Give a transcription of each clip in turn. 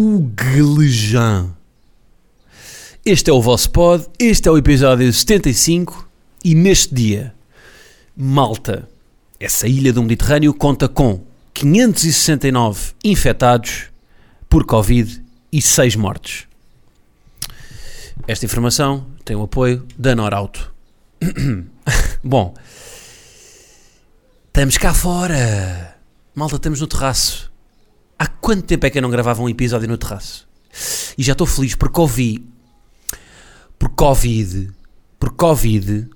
o Glejan. Este é o vosso pod, este é o episódio 75 e neste dia, Malta, essa ilha do Mediterrâneo conta com 569 infectados por Covid e 6 mortes. Esta informação tem o apoio da Norauto. Bom, estamos cá fora. Malta, estamos no terraço. Quanto tempo é que eu não gravava um episódio no terraço? E já estou feliz porque ouvi. Por Covid. Por Covid.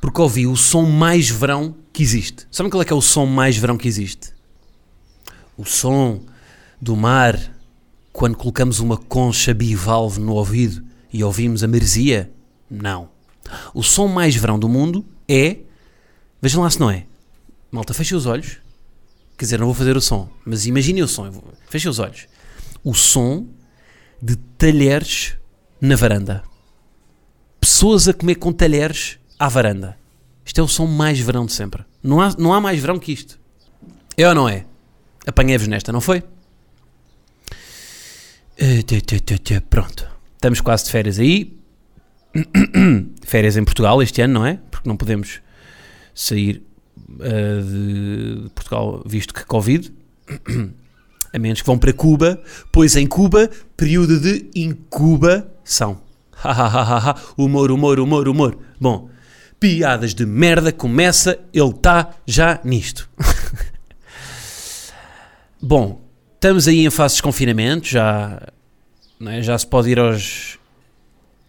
Porque ouvi o som mais verão que existe. Sabem qual é que é o som mais verão que existe? O som do mar quando colocamos uma concha bivalve no ouvido e ouvimos a meresia? Não. O som mais verão do mundo é. Vejam lá se não é. Malta, fecha os olhos. Quer dizer, não vou fazer o som, mas imaginem o som. Feche os olhos. O som de talheres na varanda. Pessoas a comer com talheres à varanda. Isto é o som mais verão de sempre. Não há, não há mais verão que isto. É ou não é? Apanhei-vos nesta, não foi? Eh, Pronto. Estamos quase de férias aí. Férias em Portugal este ano, não é? Porque não podemos sair uh, de Portugal, visto que Covid, a menos que vão para Cuba, pois em Cuba, período de incubação. humor, humor, humor, humor. Bom, piadas de merda, começa, ele está já nisto. Bom, estamos aí em fase de desconfinamento, já, é? já se pode ir aos,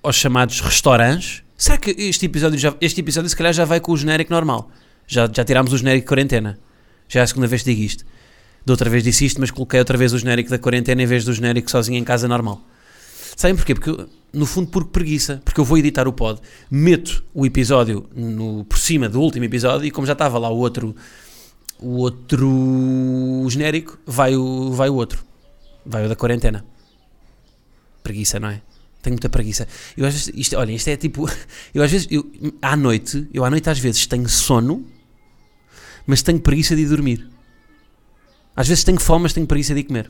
aos chamados restaurantes. Será que este episódio, já, este episódio se calhar já vai com o genérico normal? Já, já tirámos o genérico de quarentena. Já é a segunda vez que digo isto. Da outra vez disse isto, mas coloquei outra vez o genérico da quarentena em vez do genérico sozinho em casa normal. Sabem porquê? Porque, no fundo, por preguiça. Porque eu vou editar o pod, meto o episódio no, por cima do último episódio e como já estava lá o outro, o outro genérico, vai o, vai o outro. Vai o da quarentena. Preguiça, não é? Tenho muita preguiça. Eu às vezes, isto, olha, isto é tipo, eu às vezes, eu, à noite, eu à noite às vezes tenho sono, mas tenho preguiça de ir dormir. Às vezes tenho fome, mas tenho preguiça de ir comer.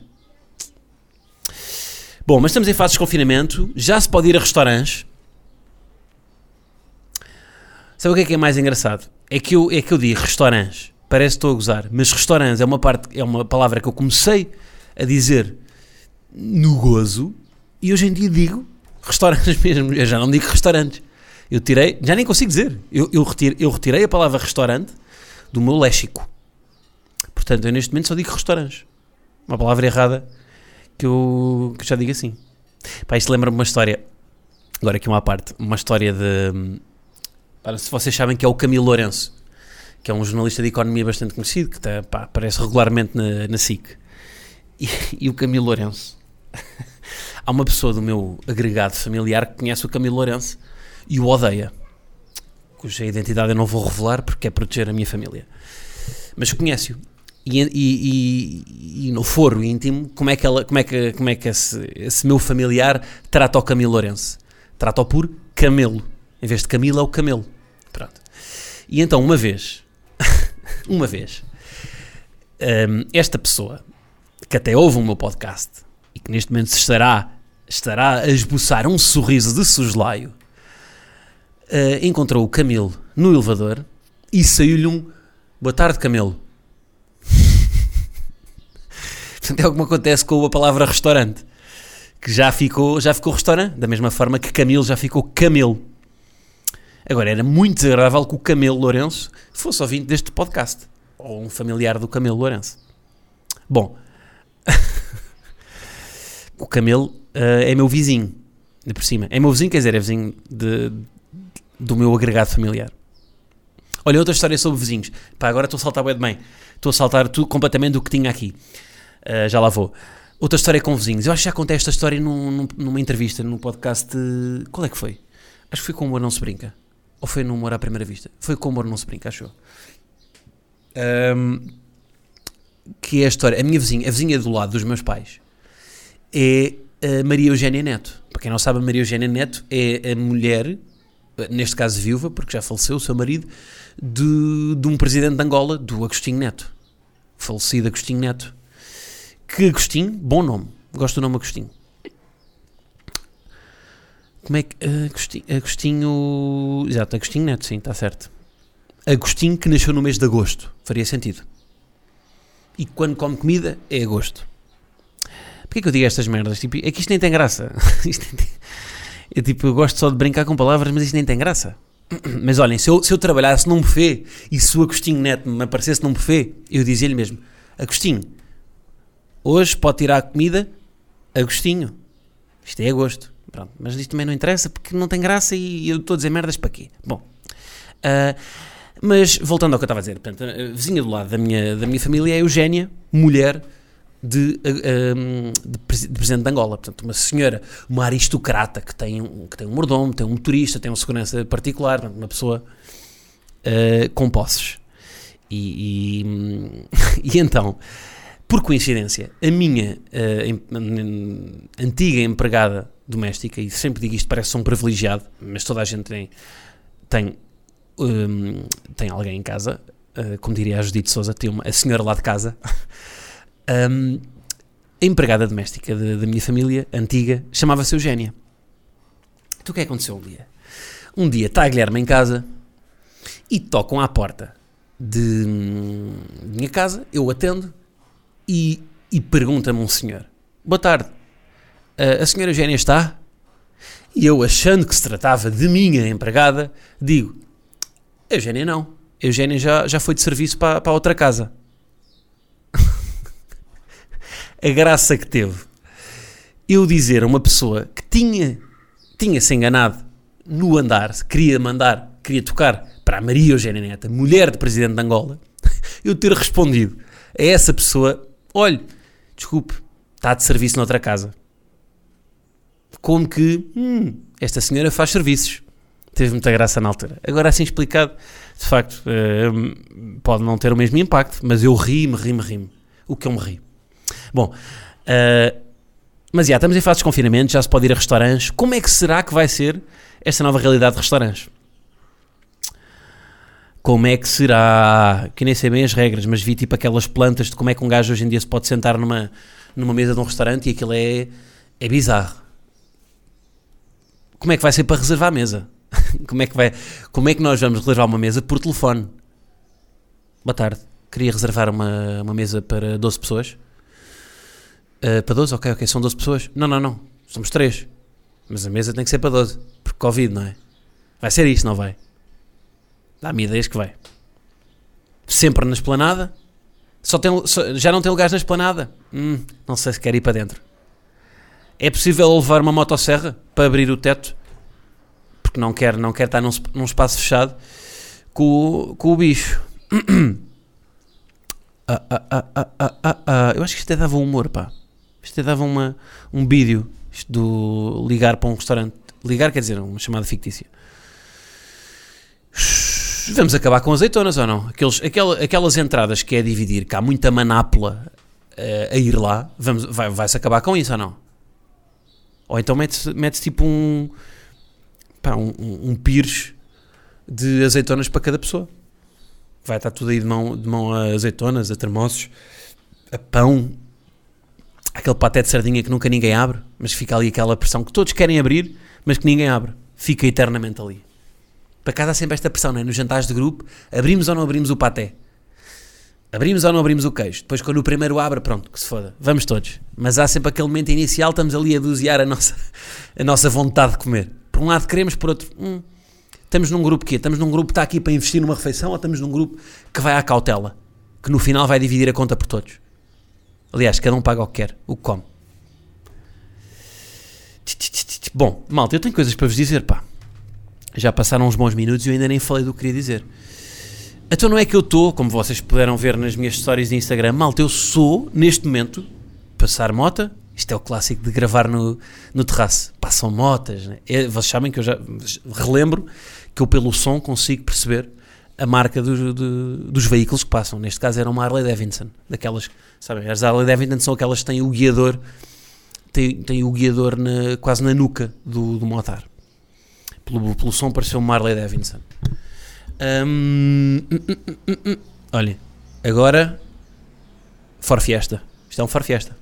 Bom, mas estamos em fase de confinamento, já se pode ir a restaurantes. Sabe o que é que é mais engraçado? É que eu, é que eu digo restaurantes, parece que estou a gozar, mas restaurantes é uma, parte, é uma palavra que eu comecei a dizer no gozo e hoje em dia digo restaurantes mesmo. Eu já não digo restaurantes. Eu tirei, já nem consigo dizer. Eu, eu, eu retirei a palavra restaurante do meu léxico. Portanto, eu neste momento só digo restaurantes. Uma palavra errada que eu, que eu já digo assim. Pá, isto lembra-me uma história. Agora aqui uma parte. Uma história de. Para, se vocês sabem que é o Camilo Lourenço, que é um jornalista de economia bastante conhecido, que está, pá, aparece regularmente na, na SIC. E, e o Camilo Lourenço. Há uma pessoa do meu agregado familiar que conhece o Camilo Lourenço e o odeia, cuja identidade eu não vou revelar porque é proteger a minha família. Mas conhece-o. E, e, e, e, no foro íntimo, como é que, ela, como é que, como é que esse, esse meu familiar trata o Camilo Lourenço? Trata-o por Camelo. Em vez de Camilo, é o Camelo. Pronto. E então, uma vez, uma vez, um, esta pessoa, que até ouve o meu podcast e que neste momento estará, estará a esboçar um sorriso de soslaio, uh, encontrou o Camilo no elevador e saiu-lhe um Boa tarde, Camelo. Portanto, é o que me acontece com a palavra restaurante. Que já ficou, já ficou restaurante, da mesma forma que Camilo já ficou Camelo. Agora, era muito desagradável que o Camelo Lourenço fosse ouvinte deste podcast. Ou um familiar do Camelo Lourenço. Bom, o Camelo uh, é meu vizinho, de por cima. É meu vizinho, quer dizer, é vizinho de, do meu agregado familiar. Olha, outra história sobre vizinhos. Pá, agora estou a saltar bem de bem. Estou a saltar tudo completamente do que tinha aqui. Uh, já lá vou. Outra história com vizinhos. Eu acho que já contei esta história num- num- numa entrevista, num podcast. de- Qual é que foi? Acho que foi com o Humor Não Se Brinca. Ou foi no Humor à Primeira Vista? Foi com o Humor Não Se Brinca, acho eu. Ahm, que é a história. A minha vizinha, a vizinha do lado dos meus pais, é a Maria Eugénia Neto. Para quem não sabe, a Maria Eugénia Neto é a mulher, neste caso viúva, porque já faleceu o seu marido, de, de um presidente de Angola, do Agostinho Neto. Falecido Agostinho Neto. Que Agostinho, bom nome. Gosto do nome Agostinho. Como é que. Agostinho. Agostinho exato, Agostinho Neto, sim, está certo. Agostinho que nasceu no mês de agosto. Faria sentido. E quando come comida, é agosto. Porquê que eu digo estas merdas? Tipo, é que isto nem tem graça. Isto nem tem- Eu, tipo, eu gosto só de brincar com palavras, mas isto nem tem graça. Mas olhem, se eu, se eu trabalhasse num buffet e se o Agostinho Neto me aparecesse num buffet, eu dizia-lhe mesmo: Agostinho, hoje pode tirar a comida, Agostinho. Isto é agosto. Pronto, mas isto também não interessa porque não tem graça e eu estou a dizer merdas para quê? Bom, ah, mas voltando ao que eu estava a dizer, portanto, a vizinha do lado da minha, da minha família é a Eugénia, mulher de, ah, de, presi- de presidente de Angola. Portanto, uma senhora, uma aristocrata que tem, um, que tem um mordomo, tem um motorista, tem uma segurança particular, portanto, uma pessoa ah, com posses. E, e, e então, por coincidência, a minha ah, em- antiga empregada doméstica, e sempre digo isto, parece um privilegiado, mas toda a gente tem, tem, hum, tem alguém em casa, ah, como diria a Judite Souza, tem uma, a senhora lá de casa. Hum, a empregada doméstica da minha família, antiga, chamava-se Eugénia. Então o que é que aconteceu um dia? Um dia está a Guilherme em casa e tocam à porta de minha casa, eu atendo e, e pergunta-me um senhor: Boa tarde, a, a senhora Eugénia está? E eu, achando que se tratava de minha empregada, digo: Eugénia não, Eugénia já, já foi de serviço para, para outra casa. A graça que teve eu dizer a uma pessoa que tinha, tinha-se enganado no andar, queria mandar, queria tocar para a Maria Eugénia Neta, mulher de presidente de Angola, eu ter respondido a essa pessoa: olhe, desculpe, está de serviço noutra casa. Como que hum, esta senhora faz serviços. Teve muita graça na altura. Agora, assim explicado, de facto, eh, pode não ter o mesmo impacto, mas eu ri-me, ri-me, ri-me. O que eu me ri. Bom, eh, mas já, estamos em fase de desconfinamento, já se pode ir a restaurantes. Como é que será que vai ser esta nova realidade de restaurantes? Como é que será? Que nem sei bem as regras, mas vi tipo aquelas plantas de como é que um gajo hoje em dia se pode sentar numa, numa mesa de um restaurante e aquilo é, é bizarro. Como é que vai ser para reservar a mesa? Como é que vai, como é que nós vamos reservar uma mesa por telefone? Boa tarde. Queria reservar uma, uma mesa para 12 pessoas. Uh, para 12? Ok, ok, são 12 pessoas. Não, não, não. Somos 3. Mas a mesa tem que ser para 12. Porque Covid, não é? Vai ser isto, não vai? Dá-me ideias que vai. Sempre na esplanada. Só tem, só- já não tem lugares na esplanada. Hum, não sei se quer ir para dentro. É possível levar uma motosserra para abrir o teto? Porque não quer, não quer estar num, num espaço fechado com, com o bicho. Ah, ah, ah, ah, ah, ah, ah. Eu acho que isto até dava um humor, pá. Isto dava uma, um vídeo. Isto do ligar para um restaurante. Ligar quer dizer uma chamada fictícia. Vamos acabar com azeitonas ou não? Aqueles, aquela- aquelas entradas que é dividir, que há muita manápula eh, a ir lá, vamos, vai, vai-se acabar com isso ou não? Ou então mete-se mete tipo um, pá, um, um, um pires de azeitonas para cada pessoa. Vai estar tudo aí de mão, de mão a azeitonas, a termossos, a pão, aquele paté de sardinha que nunca ninguém abre, mas fica ali aquela pressão que todos querem abrir, mas que ninguém abre. Fica eternamente ali. Para casa há sempre esta pressão, não é? Nos jantares de grupo, abrimos ou não abrimos o paté? Abrimos ou não abrimos o queijo? Depois, quando o primeiro abre, pronto, que se foda. Vamos todos. Mas há sempre aquele momento inicial, estamos ali a dosear a nossa, a nossa vontade de comer. Por um lado queremos, por outro, hum, estamos num grupo que Estamos num grupo que está aqui para investir numa refeição ou estamos num grupo que vai à cautela? Que no final vai dividir a conta por todos? Aliás, cada um paga o que quer, o que come. Bom, malta, eu tenho coisas para vos dizer, pá. Já passaram uns bons minutos e eu ainda nem falei do que queria dizer. Então não é que eu estou, como vocês puderam ver nas minhas stories de Instagram, malta, eu sou, neste momento, passar mota. Isto é o clássico de gravar no, no terraço. Passam motas. Né? É, vocês sabem que eu já relembro que eu, pelo som, consigo perceber a marca dos, veículos que passam. Neste caso era uma Harley Davidson. Daquelas, sabem, as Harley Davidson são aquelas que têm o guiador, têm, têm o guiador na, quase na nuca do, do motar. Pelo, pelo som pareceu uma Harley Davidson. Hum. Olha, agora For Fiesta. Isto é um For Fiesta.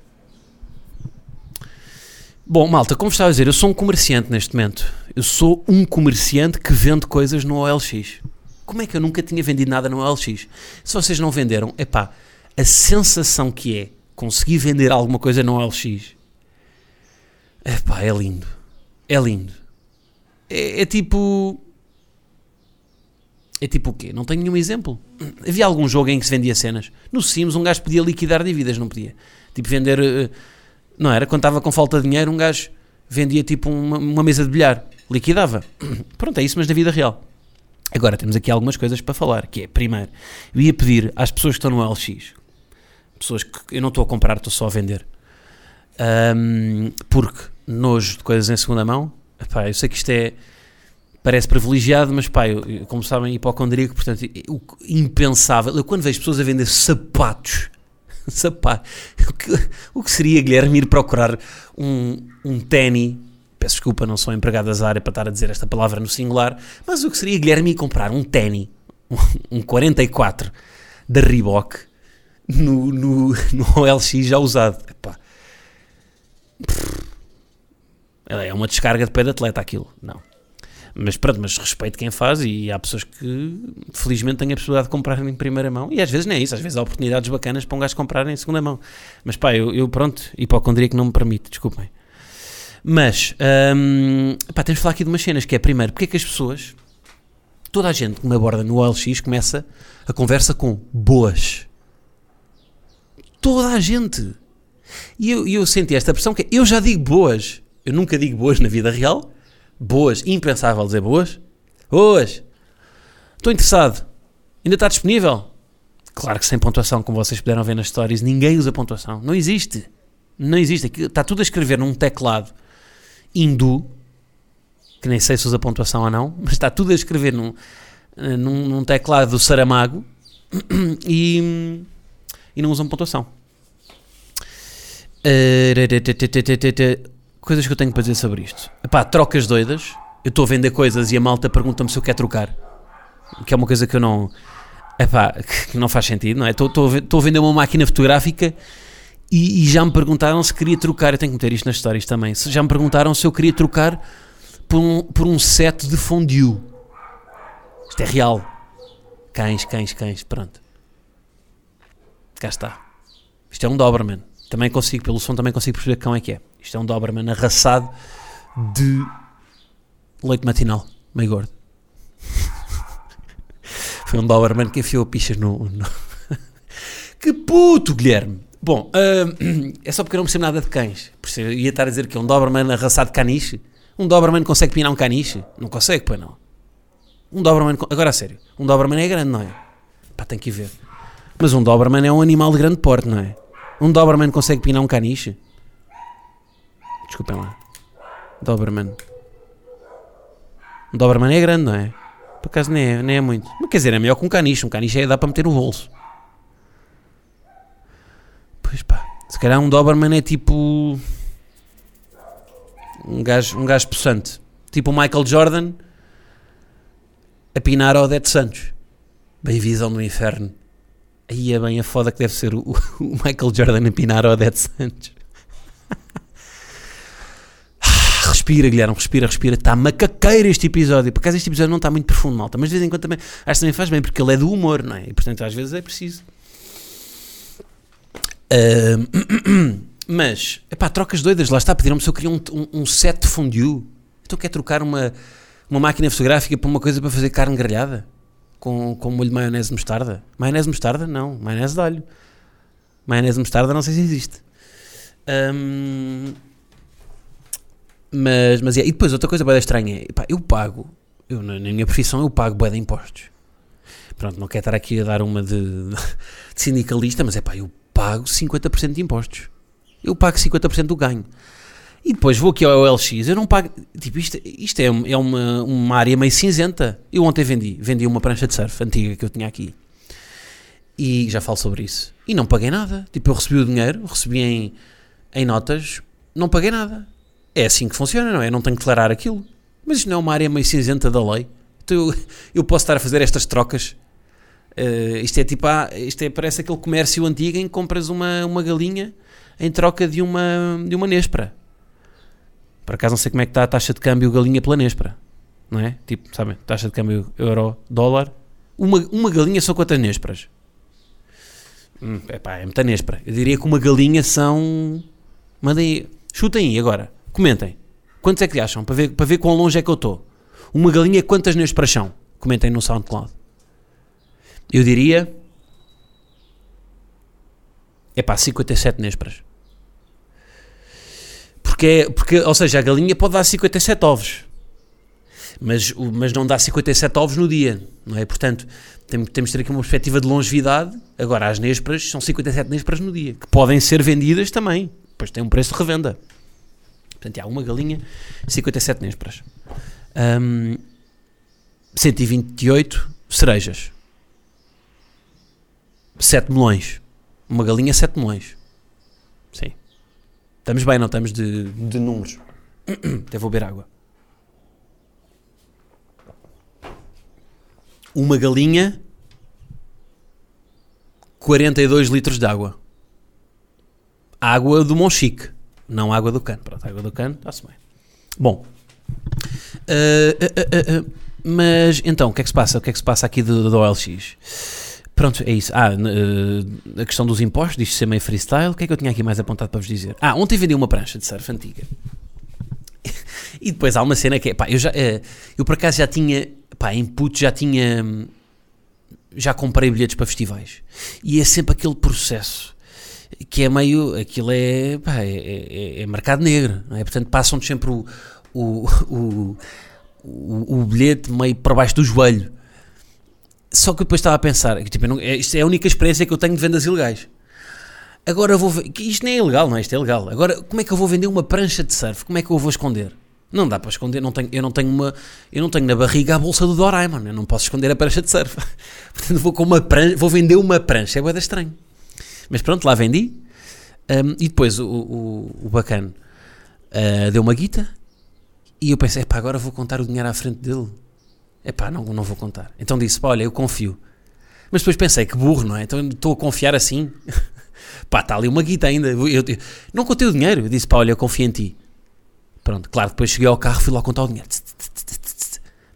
Bom, malta, como estava a dizer, eu sou um comerciante neste momento. Eu sou um comerciante que vende coisas no OLX. Como é que eu nunca tinha vendido nada no OLX? Se vocês não venderam, epá, a sensação que é conseguir vender alguma coisa no OLX, epá, é lindo. É lindo. É, é tipo... É tipo o quê? Não tenho nenhum exemplo. Havia algum jogo em que se vendia cenas. No Sims um gajo podia liquidar dívidas, não podia? Tipo vender... Uh, não era? Quando estava com falta de dinheiro, um gajo vendia tipo uma, uma mesa de bilhar, liquidava. Pronto, é isso, mas na vida real. Agora temos aqui algumas coisas para falar, que é, primeiro, eu ia pedir às pessoas que estão no LX, pessoas que eu não estou a comprar, estou só a vender, um, porque nojo de coisas em segunda mão, epá, eu sei que isto é, parece privilegiado, mas pá, eu, eu, como sabem, hipocondríaco, portanto, o impensável, eu quando vejo pessoas a vender sapatos sapato. O que, o que seria, Guilherme, ir procurar um, um ténis? Peço desculpa, não sou empregado da área para estar a dizer esta palavra no singular, mas o que seria, Guilherme, comprar um ténis, um, um 44 da Reebok, no, no, no OLX já usado? Epá. É uma descarga de pé de atleta aquilo. Não. Mas pronto, mas respeito quem faz e há pessoas que felizmente têm a possibilidade de comprar em primeira mão e às vezes não é isso, às vezes há oportunidades bacanas para um gajo comprar em segunda mão. Mas pá, eu, eu pronto, hipocondria que não me permite, desculpem. Mas, hum, pá, temos de falar aqui de umas cenas, que é primeiro, porque é que as pessoas, toda a gente que me aborda no OLX começa a conversa com boas. Toda a gente. E eu, eu senti esta pressão que é, eu já digo boas. Eu nunca digo boas na vida real, boas, impensável dizer boas. Boas. Estou interessado. Ainda está disponível? Claro que sem pontuação, como vocês puderam ver nas stories, ninguém usa pontuação. Não existe. Não existe. Está tudo a escrever num teclado hindu, que nem sei se usa pontuação ou não, mas está tudo a escrever num, num, num teclado do Saramago e, e não usam pontuação. Uh, coisas que eu tenho para dizer sobre isto. Epá, trocas doidas. Eu estou a vender coisas e a malta pergunta-me se eu quero trocar. Que é uma coisa que eu não. Epá, que não faz sentido, não é? Estou a vender uma máquina fotográfica e, e, já me perguntaram se queria trocar. Eu tenho que meter isto nas histórias também. Já me perguntaram se eu queria trocar por um, por um set de fondue. Isto é real. Cães, cães, cães. Pronto. Cá está. Isto é um Doberman. Também consigo, pelo som, também consigo perceber cão é que é. Isto é um Doberman arraçado de leite matinal, meio gordo. Foi um Doberman que enfiou pichas no. no... que puto, Guilherme! Bom, uh, é só porque eu não percebo nada de cães. Ia estar a dizer que é um Doberman arraçado de caniche. Um Doberman consegue pinar um caniche? Não consegue, pois não. Um Doberman. Agora a sério, um Doberman é grande, não é? Pá, tem que ir ver. Mas um Doberman é um animal de grande porte, não é? Um Doberman consegue pinar um caniche? Desculpem lá. Doberman. Um Doberman é grande, não é? Por acaso nem é, nem é muito. Mas quer dizer, é melhor que um caniche. Um caniche é dá para meter no bolso. Pois pá. Se calhar um Doberman é tipo. Um gajo, um gajo possante. Tipo o Michael Jordan a pinar ao Odete Santos. Bem visão do inferno. Aí é bem a foda que deve ser o, o Michael Jordan a pinar ao Odete Santos. respira, Guilherme, respira, respira. Está macaqueiro este episódio. Por acaso este episódio não está muito profundo, malta. Mas de vez em quando também, acho que também faz bem, porque ele é do humor, não é? E portanto às vezes é preciso. Uh, mas, epá, trocas doidas. Lá está, pediram-me se eu queria um, um, um set de fondue. Então quer trocar uma, uma máquina fotográfica por uma coisa para fazer carne grelhada? Com, com molho de maionese mostarda? Maionese mostarda? Não. Maionese de alho. Maionese mostarda não sei se existe. Um, mas, mas. E depois outra coisa bem estranha é, pá, eu pago, eu, na, minha profissão eu pago bué de impostos. Pronto, não quero estar aqui a dar uma de, de sindicalista, mas é pá, eu pago 50% de impostos. eu pago 50% do ganho. E depois vou aqui ao LX, eu não pago. Tipo, isto, isto é, é uma, uma área meio cinzenta. Eu ontem vendi, vendi uma prancha de surf antiga que eu tinha aqui. E já falo sobre isso. E não paguei nada. Tipo, eu recebi o dinheiro, recebi em, em notas, não paguei nada. É assim que funciona, não é? não tenho que declarar aquilo. Mas isto não é uma área meio cinzenta da lei. Então eu, eu posso estar a fazer estas trocas. Uh, isto é tipo, ah, isto é, parece aquele comércio antigo em que compras uma, uma galinha em troca de uma, de uma nespra. Por acaso não sei como é que está a taxa de câmbio galinha pela nespra. Não é? Tipo, sabem, taxa de câmbio euro-dólar. Uma, uma galinha são quantas nespras? Hum, epá, é muita nespra. Eu diria que uma galinha são... Mandem, chutem aí agora. Comentem. Quantos é que acham? Para ver, para ver quão longe é que eu estou. Uma galinha, quantas nespras são? Comentem no SoundCloud. Eu diria... É pá, 57 nespras. Porque, porque, ou seja, a galinha pode dar 57 ovos, mas, mas não dá 57 ovos no dia, não é? Portanto, temos, temos de ter aqui uma perspectiva de longevidade. Agora, as nésperas são 57 nésperas no dia, que podem ser vendidas também, depois tem um preço de revenda. Portanto, há uma galinha, 57 nésperas. Um, 128 cerejas. 7 melões. Uma galinha, 7 melões. Sim. Estamos bem, não estamos de, de números. Até vou beber água. Uma galinha, 42 litros de água. Água do Monchique, não água do cano. Pronto, água do cano, está-se bem. Bom, uh, uh, uh, mas então, o que é que se passa? O que é que se passa aqui do, do OLX? Pronto, é isso. Ah, uh, a questão dos impostos, diz ser meio freestyle. O que é que eu tinha aqui mais apontado para vos dizer? Ah, ontem vendi uma prancha de surf antiga. e depois há uma cena que é, pá, eu já, uh, eu por acaso já tinha, pá, input, já tinha, já comprei bilhetes para festivais. E é sempre aquele processo que é meio, aquilo é, pá, é, é, é mercado negro, é? Portanto, passam-te sempre o, o, o, o, o bilhete meio para baixo do joelho só que depois estava a pensar, tipo, não, é, isto é a única experiência que eu tenho de vendas ilegais. Agora vou ver, isto nem é ilegal, não é? Isto é legal. Agora, como é que eu vou vender uma prancha de surf? Como é que eu vou esconder? Não dá para esconder, não tenho, eu não tenho uma, eu não tenho na barriga a bolsa do Doraemon, eu não posso esconder a prancha de surf. Portanto, vou com uma prancha, vou vender uma prancha, é boeda estranho. Mas pronto, lá vendi. Um, e depois o, o, o bacana uh, deu uma guita e eu pensei, pá, agora vou contar o dinheiro à frente dele. Epá, não, não vou contar. Então disse, pá, olha, eu confio. Mas depois pensei, que burro, não é? Então estou a confiar assim. pá, está ali uma guita ainda. Eu, eu, não contei o dinheiro. Eu disse, pá, olha, eu confio em ti. Pronto, claro, depois cheguei ao carro, fui lá contar o dinheiro.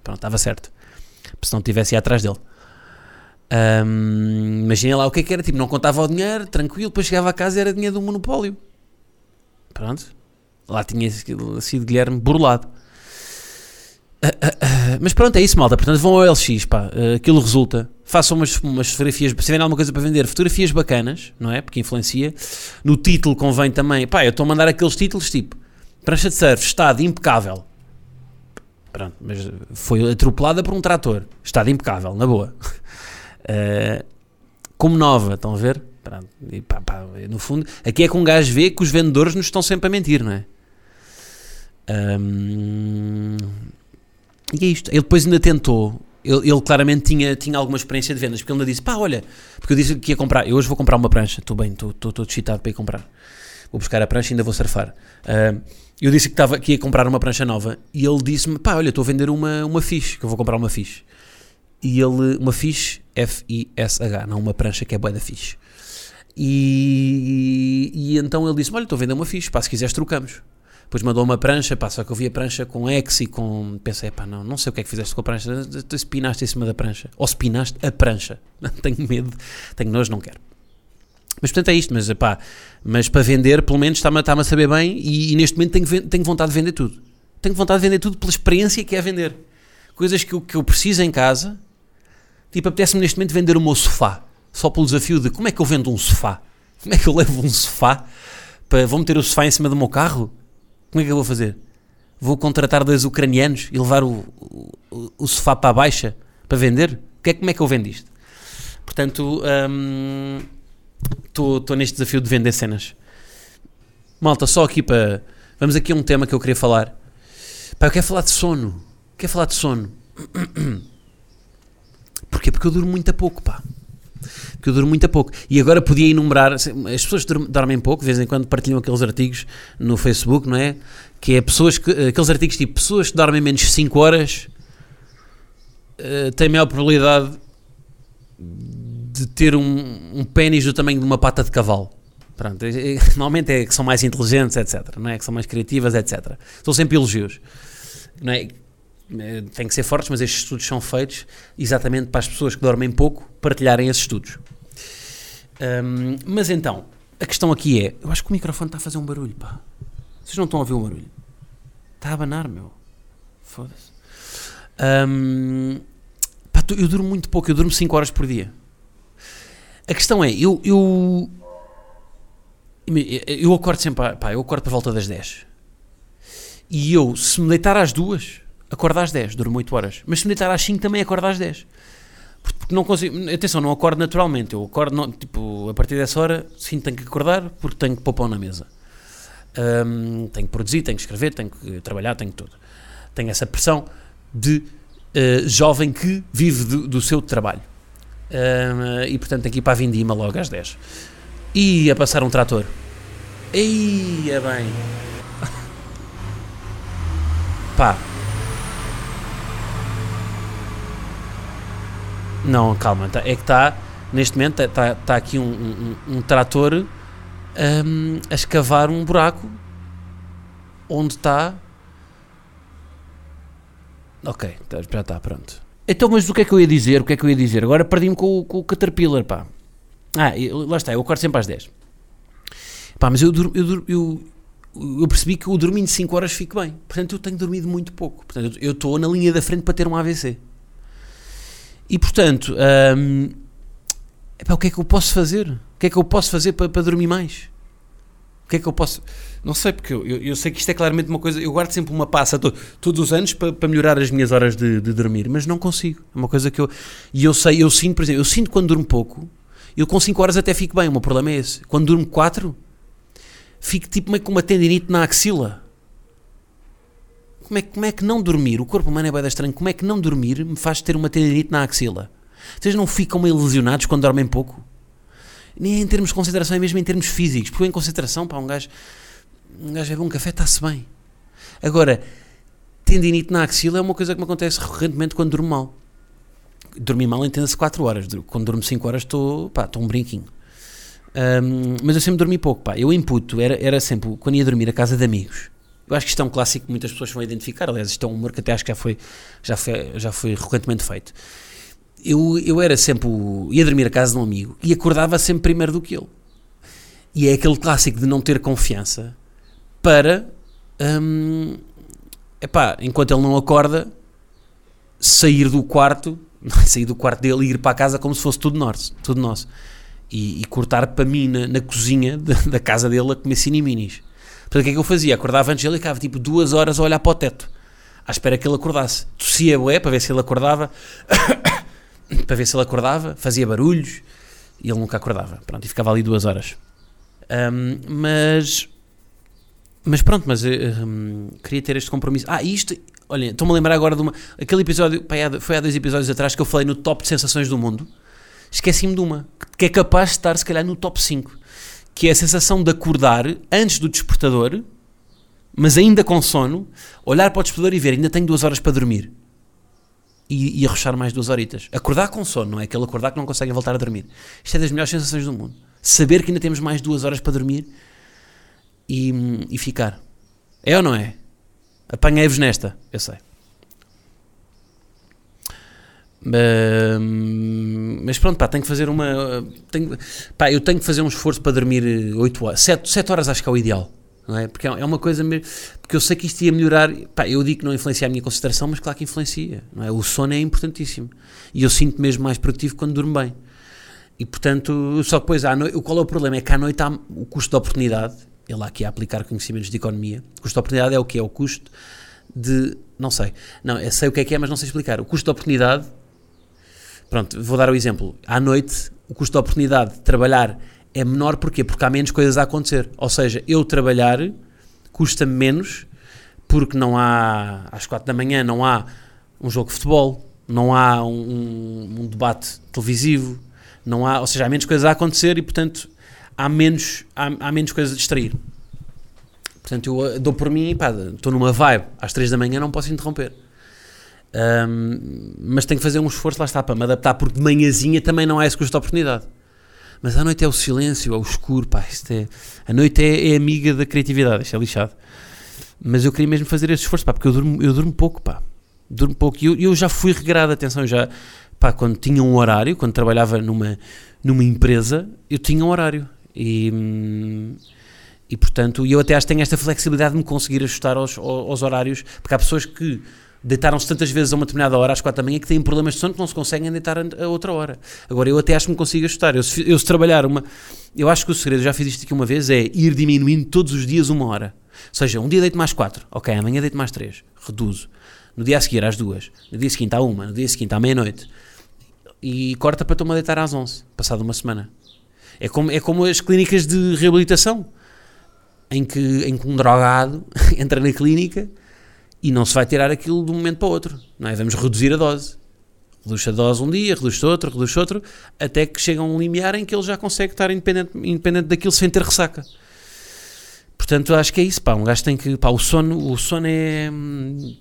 Pronto, estava certo. Se não tivesse ido atrás dele. Um, imagina lá o que é que era, tipo, não contava o dinheiro, tranquilo, depois chegava a casa e era dinheiro do monopólio. Pronto. Lá tinha sido Guilherme burlado. Uh, uh, uh, mas pronto, é isso, malta. Portanto, vão ao LX, pá. aquilo resulta. Façam umas, umas fotografias. Se tiverem alguma coisa para vender, fotografias bacanas, não é? Porque influencia. No título convém também. Pá, eu estou a mandar aqueles títulos tipo: prancha de surf, estado impecável. Pronto, mas foi atropelada por um trator. Estado impecável, na boa. como nova, estão a ver? Pronto, e pá, pá, no fundo, aqui é que um gajo vê que os vendedores nos estão sempre a mentir, não é? Um, e é isto. Ele depois ainda tentou. Ele, ele, claramente tinha, tinha alguma experiência de vendas, porque ele ainda disse: pá, olha, porque eu disse que ia comprar. Eu hoje vou comprar uma prancha. Estou bem, estou excitado para ir comprar. Vou buscar a prancha e ainda vou surfar. Uh, eu disse que, estava, que ia comprar uma prancha nova e ele disse-me: pá, olha, estou a vender uma, uma fish, que eu vou comprar uma fish. E ele, uma fish, F-I-S-H, não uma prancha que é boa da fish. E, e, e, então ele disse: Olha, estou a vender uma fish, pá, se quiseres trocamos. Depois mandou uma prancha, pá, só que eu vi a prancha com ex e com. Pensei, pá, não, não sei o que é que fizeste com a prancha. Tu espinaste em cima da prancha. Ou espinaste a prancha. tenho medo, tenho nojo, não quero. Mas portanto é isto, mas pá, mas para vender, pelo menos está-me está a saber bem e, e, neste momento tenho, tenho vontade de vender tudo. Tenho vontade de vender tudo pela experiência que é vender. Coisas que eu, que eu preciso em casa. Tipo, apetece-me neste momento vender o meu sofá. Só pelo desafio de como é que eu vendo um sofá? Como é que eu levo um sofá? Para, vou meter o sofá em cima do meu carro? Como é que eu vou fazer? Vou contratar dois ucranianos e levar o, o, o sofá para a baixa para vender? Que é, como é que eu vendo isto? Portanto, estou hum, neste desafio de vender cenas. Malta, só aqui para. Vamos aqui a um tema que eu queria falar. Pá, eu quero falar de sono. Quero falar de sono. Porquê? Porque eu durmo muito a pouco, pá. Porque eu durmo muito a pouco. E agora podia enumerar. As pessoas dormem pouco, de vez em quando partilham aqueles artigos no Facebook, não é? Que é pessoas que. Aqueles artigos tipo pessoas que dormem menos de 5 horas uh, têm maior probabilidade de ter um, um pênis do tamanho de uma pata de cavalo. Pronto, normalmente é que são mais inteligentes, etc. Não é? Que são mais criativas, etc. São sempre elogios. Não é? É? Tem que ser fortes, mas estes estudos são feitos exatamente para as pessoas que dormem pouco partilharem esses estudos. Um, mas então, a questão aqui é: eu acho que o microfone está a fazer um barulho, pá. Vocês não estão a ouvir o barulho? Está a abanar, meu. Foda-se. Um, pá, eu durmo muito pouco, eu durmo 5 horas por dia. A questão é: eu, eu eu acordo sempre, pá, eu acordo para volta das 10. E eu, se me deitar às 2, acordo às 10, durmo 8 horas. Mas se me deitar às 5, também acordo às 10. Porque não consigo, atenção, não acordo naturalmente. Eu acordo, não, tipo, a partir dessa hora, sim, tenho que acordar porque tenho que pôr pão na mesa. Um, tenho que produzir, tenho que escrever, tenho que trabalhar, tenho tudo. Tenho essa pressão de uh, jovem que vive do, do seu trabalho. Um, e portanto, tenho que ir para a Vindima logo às 10. E a passar um trator. Ia bem. Pá. Não, calma. Tá, é que está, neste momento, está tá aqui um, um, um trator um, a escavar um buraco onde está. Ok, tá, já está, pronto. Então, mas o que é que eu ia dizer? O que é que eu ia dizer? Agora perdi-me com, com o Caterpillar, pá. Ah, lá está, eu acordo sempre às 10. Pá, mas eu, eu, eu, eu percebi que o dormindo 5 horas fico bem. Portanto, eu tenho dormido muito pouco. Portanto, eu estou na linha da frente para ter um AVC. E portanto, hum, epá, o que é que eu posso fazer? O que é que eu posso fazer para, para dormir mais? O que é que eu posso. Não sei, porque eu, eu, sei que isto é claramente uma coisa. Eu guardo sempre uma passa to, todos os anos para, para melhorar as minhas horas de, de, dormir, mas não consigo. É uma coisa que eu. E eu sei, eu sinto, por exemplo, eu sinto quando durmo pouco, eu com 5 horas até fico bem. O meu problema é esse. Quando durmo 4, fico tipo meio com uma tendinite na axila. Como é, como é que não dormir? O corpo humano é bem estranho. Como é que não dormir me faz ter uma tendinite na axila? Vocês não ficam meio lesionados quando dormem pouco? Nem em termos de concentração, é mesmo em termos físicos. Porque em concentração, pá, um gajo, um gajo bebe um café, está-se bem. Agora, tendinite na axila é uma coisa que me acontece recorrentemente quando durmo mal. Dormir mal entenda-se 4 horas. Quando durmo 5 horas estou, estou um brinquinho. Um, mas eu sempre dormi pouco, pá. Eu imputo, era, era sempre quando ia dormir a casa de amigos. Eu acho que isto é um clássico que muitas pessoas vão identificar. Aliás, isto é um humor que até acho que já foi, já foi, já foi recorrentemente feito. Eu, eu era sempre. O, ia dormir a casa de um amigo e acordava sempre primeiro do que ele. E é aquele clássico de não ter confiança para. Um, epá, enquanto ele não acorda, sair do quarto, sair do quarto dele e ir para a casa como se fosse tudo nosso. Tudo nosso e, e cortar para mim na, na cozinha da, da, casa dele a comer cineminis. Portanto, o que é que eu fazia? Acordava antes dele e ficava tipo duas horas a olhar para o teto, à espera que ele acordasse. Tossia bué para ver se ele acordava, para ver se ele acordava, fazia barulhos e ele nunca acordava. Pronto, e ficava ali duas horas. Um, mas, mas pronto, mas um, queria ter este compromisso. Ah, isto, olha, estou-me a lembrar agora de uma, aquele episódio, foi há dois episódios atrás que eu falei no top de sensações do mundo esqueci-me de uma, que é capaz de estar, se calhar, no top 5, que é a sensação de acordar antes do despertador, mas ainda com sono, olhar para o despertador e ver, ainda tenho duas horas para dormir. E, e arrochar mais duas horitas. Acordar com sono, não é aquele acordar que não consegue voltar a dormir. Isto é das melhores sensações do mundo. Saber que ainda temos mais duas horas para dormir e, e ficar. É ou não é? Apanhei-vos nesta, eu sei. Mas pronto, pá, tenho que fazer uma. Tenho, pá, eu tenho que fazer um esforço para dormir 8 horas. 7, 7 horas acho que é o ideal. Não é? Porque é uma coisa. Porque eu sei que isto ia melhorar. Pá, eu digo que não influencia a minha concentração, mas claro que influencia. Não é? O sono é importantíssimo. E eu sinto mesmo mais produtivo quando durmo bem. E portanto, só que depois, à noite, qual é o problema? É que à noite há o custo de oportunidade. Ele aqui a aplicar conhecimentos de economia. O custo de oportunidade é o que? É o custo de. Não sei. Não, sei o que é que é, mas não sei explicar. O custo de oportunidade Pronto, vou dar o exemplo. À noite, o custo de oportunidade de trabalhar é menor porquê? Porque há menos coisas a acontecer. Ou seja, eu trabalhar custa menos porque não há, às quatro da manhã, não há um jogo de futebol, não há um, um debate televisivo, não há, ou seja, há menos coisas a acontecer e, portanto, há menos, há, há menos coisas a distrair. Portanto, eu eh, dou por mim, pá, estou numa vibe, às três da manhã não posso interromper. Um, mas tenho que fazer um esforço, lá está, para me adaptar, porque de manhãzinha também não há esse custo de oportunidade. Mas à noite é o silêncio, é o escuro, pá, isto é, a noite é, é amiga da criatividade, isto é lixado. Mas eu queria mesmo fazer esse esforço, pá, porque eu durmo, eu durmo pouco, pá. Durmo pouco. E eu, eu já fui regrado, atenção, já, pá, quando tinha um horário, quando trabalhava numa, numa empresa, eu tinha um horário. E, hum, e portanto, eu até acho que tenho esta flexibilidade de me conseguir ajustar aos, aos horários, porque há pessoas que deitaram-se tantas vezes a uma determinada hora, às quatro da manhã, que têm problemas de sono que não se conseguem deitar a outra hora. Agora, eu até acho que me consigo ajustar. Eu, se, eu, se trabalhar uma. Eu acho que o segredo, já fiz isto aqui uma vez, é ir diminuindo todos os dias uma hora. Ou seja, um dia deito mais quatro, ok, amanhã deito mais três, reduzo. No dia a seguir às duas, no dia seguinte à uma, no dia seguinte à meia-noite. E corta para tomar deitar às onze, passado uma semana. É como, é como as clínicas de reabilitação, em que, em que um drogado entra na clínica e não se vai tirar aquilo de um momento para o outro. Não é? Vamos reduzir a dose. Reduz a dose um dia, reduz outro, reduz outro, até que chega a um limiar em que ele já consegue estar independente, independente daquilo sem ter ressaca. Portanto, acho que é isso, pá. Um gajo tem que. Pá, o sono, o sono é. Hum,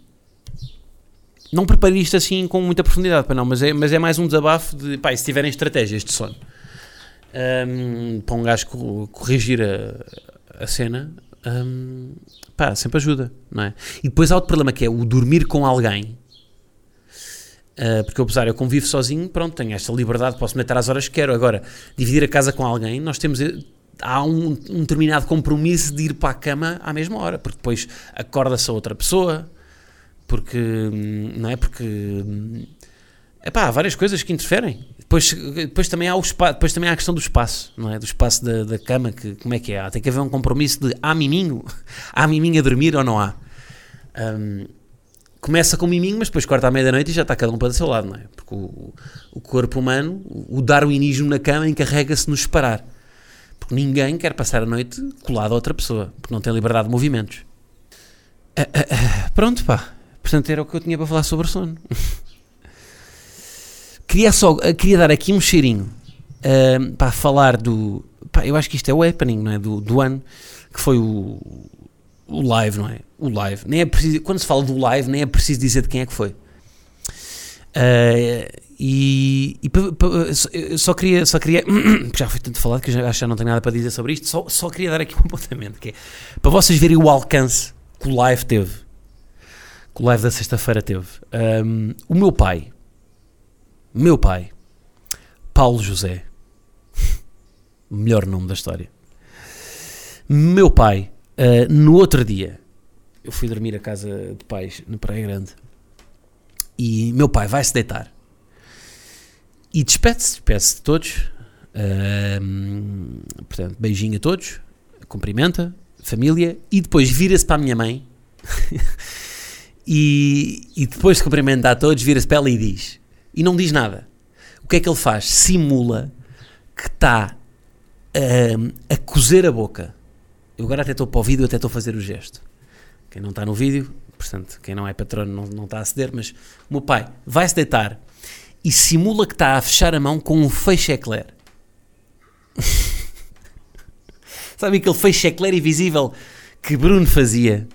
não preparei isto assim com muita profundidade, pá, não, mas é, mas é mais um desabafo de. Pá, se tiverem estratégias de sono um, para um gajo corrigir a, a cena, um, pá, sempre ajuda, não é? E depois há outro problema que é o dormir com alguém. Uh, porque apesar eu convivo sozinho, pronto, tenho esta liberdade, posso me deitar às horas que quero. Agora, dividir a casa com alguém, nós temos há um, um, determinado compromisso de ir para a cama à mesma hora, porque depois acorda-se a outra pessoa, porque hum, não é porque hum, epá, há várias coisas que interferem. Depois, depois, também há o depois também há a questão do espaço, não é? Do espaço da, da cama, que, como é que é? Tem que haver um compromisso de há miminho, há miminho a dormir ou não há. Um, começa com miminho, mas depois corta à meia-noite e já está cada um para o seu lado, não é? Porque o, o corpo humano, o darwinismo na cama encarrega-se nos separar. Porque ninguém quer passar a noite colado a outra pessoa, porque não tem liberdade de movimentos. Uh, uh, uh, pronto, pá. Portanto, era o que eu tinha para falar sobre sono. queria só queria dar aqui um cheirinho para falar do. Pá, eu acho que isto é o happening não é? do, do ano, que foi o, o live, não é? O live. Nem é preciso, quando se fala do live, nem é preciso dizer de quem é que foi. Uh, e, e eu só queria, só queria já foi tanto falado que já, acho que já não tenho nada para dizer sobre isto, só, só queria dar aqui um apontamento, que é para vocês verem o alcance que o live teve, que o live da sexta-feira teve. Um, o meu pai, meu pai, Paulo José, melhor nome da história, meu pai, uh, no outro dia, eu fui dormir a casa de pais na Praia Grande e meu pai vai se deitar e despede-se, despede-se de todos. Uh, portanto, beijinho a todos, cumprimenta, família, e depois vira-se para a minha mãe. e, e depois de cumprimentar a todos, vira-se para ela e diz: E não diz nada. O que é que ele faz? Simula que está uh, a cozer a boca. Eu agora até estou para o vídeo, até estou a fazer o gesto. Quem não está no vídeo, portanto, quem não é patrono não, não está a ceder, mas o meu pai vai-se deitar e simula que está a fechar a mão com um feixe eclair. Sabe aquele feixe eclair invisível que Bruno fazia?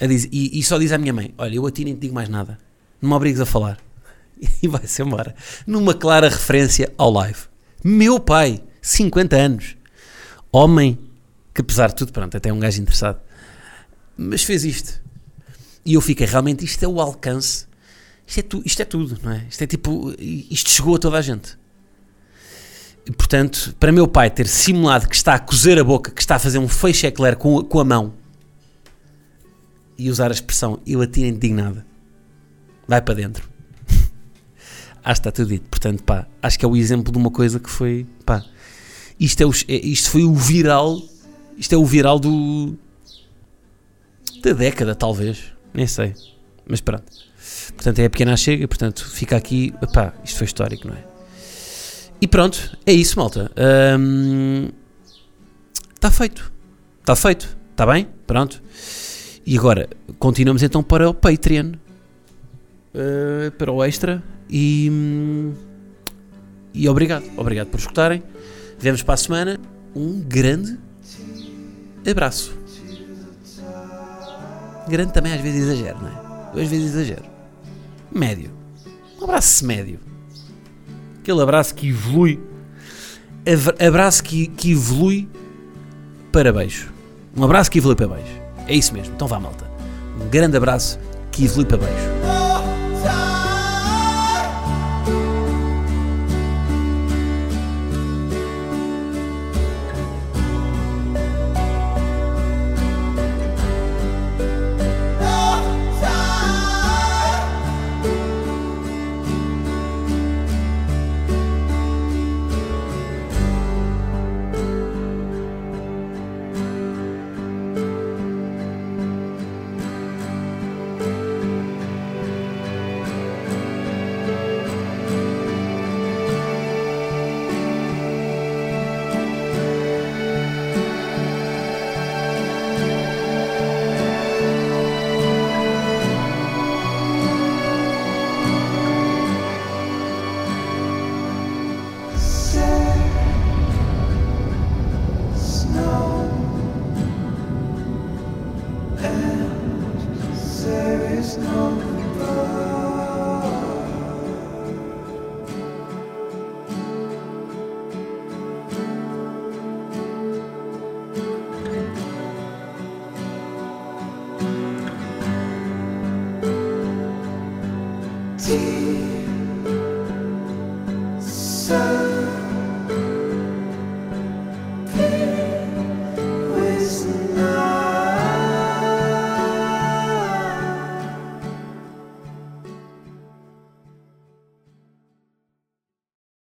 E, e, só diz à minha mãe: Olha, eu a ti nem te digo mais nada, não me obrigues a falar. E vai-se embora. Numa clara referência ao live. Meu pai, 50 anos, homem que, apesar de tudo, pronto, até é um gajo interessado, mas fez isto. E eu fiquei, realmente, isto é o alcance isto é, tu, isto é tudo, não é? Isto é tipo. Isto chegou a toda a gente. E, portanto, para meu pai ter simulado que está a cozer a boca, que está a fazer um feixe eclair com, com a mão e usar a expressão eu atiro indignada, vai para dentro. Acho que está tudo dito. Portanto, pá, acho que é o exemplo de uma coisa que foi. Pá, isto, é o, é, isto foi o viral. Isto é o viral do. da década, talvez. Nem sei. Mas pronto. Portanto, é a pequena chega, portanto, fica aqui. Epá, isto foi histórico, não é? E pronto, é isso, malta. Está feito. Está feito. Está bem? Pronto. E agora, continuamos então para o Patreon. Uh, para o extra. E, e obrigado. Obrigado por escutarem. Vemos para a semana. Um grande abraço. Grande também às vezes exagero, não é? Às vezes exagero. Médio. Um abraço médio. Aquele abraço que evolui. Abraço que, que evolui para baixo. Um abraço que evolui para baixo. É isso mesmo. Então vá, malta. Um grande abraço que evolui para baixo.